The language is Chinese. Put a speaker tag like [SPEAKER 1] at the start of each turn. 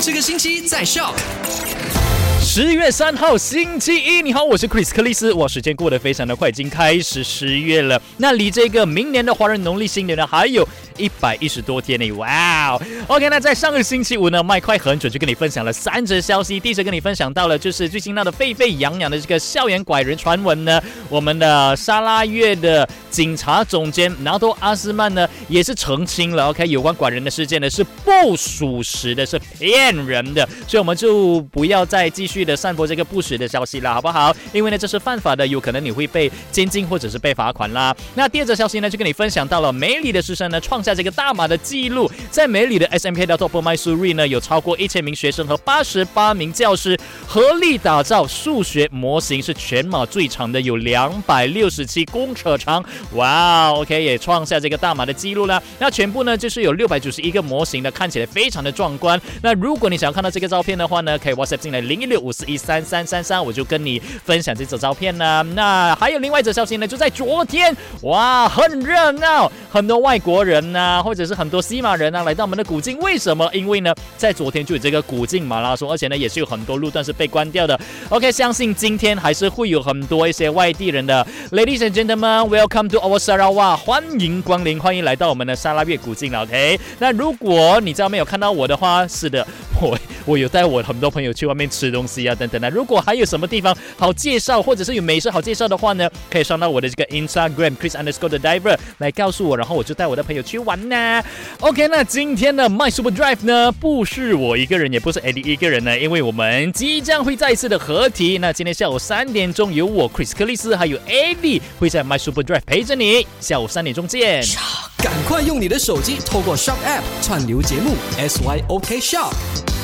[SPEAKER 1] 这个星期在笑。
[SPEAKER 2] 十月三号星期一，你好，我是 Chris 克里斯。哇，时间过得非常的快，已经开始十月了。那离这个明年的华人农历新年呢，还有一百一十多天呢。哇哦，OK，那在上个星期五呢，麦快很准就跟你分享了三则消息。第一则跟你分享到了，就是最近闹得沸沸扬扬的这个校园拐人传闻呢，我们的沙拉越的警察总监拿多阿斯曼呢，也是澄清了，OK，有关拐人的事件呢是不属实的，是骗人的，所以我们就不要再继续。的散播这个不实的消息了，好不好？因为呢，这是犯法的，有可能你会被监禁或者是被罚款啦。那第二则消息呢，就跟你分享到了，梅里的师生呢创下这个大马的记录，在梅里的 SMK 的 Top My Suri 呢，有超过一千名学生和八十八名教师合力打造数学模型，是全马最长的，有两百六十七公尺长。哇，OK，也创下这个大马的记录了。那全部呢，就是有六百九十一个模型的，看起来非常的壮观。那如果你想要看到这个照片的话呢，可以 WhatsApp 进来零一六五。五四一三三三三，我就跟你分享这则照片呢。那还有另外一则消息呢，就在昨天，哇，很热闹，很多外国人呐，或者是很多西马人啊，来到我们的古晋。为什么？因为呢，在昨天就有这个古晋马拉松，而且呢，也是有很多路段是被关掉的。OK，相信今天还是会有很多一些外地人的。Ladies and gentlemen, welcome to our Sarawak，欢迎光临，欢迎来到我们的沙拉越古晋。OK，那如果你知道没有看到我的话，是的，我我有带我很多朋友去外面吃东西。啊，等等的，如果还有什么地方好介绍，或者是有美食好介绍的话呢，可以上到我的这个 Instagram Chris underscore diver 来告诉我，然后我就带我的朋友去玩呢。OK，那今天的 My Super Drive 呢，不是我一个人，也不是 Eddie 一个人呢，因为我们即将会再次的合体。那今天下午三点钟，有我 Chris 克里斯还有 Eddie 会在 My Super Drive 陪着你，下午三点钟见。
[SPEAKER 1] 赶快用你的手机透过 Shop App 串流节目 SYOK Shop。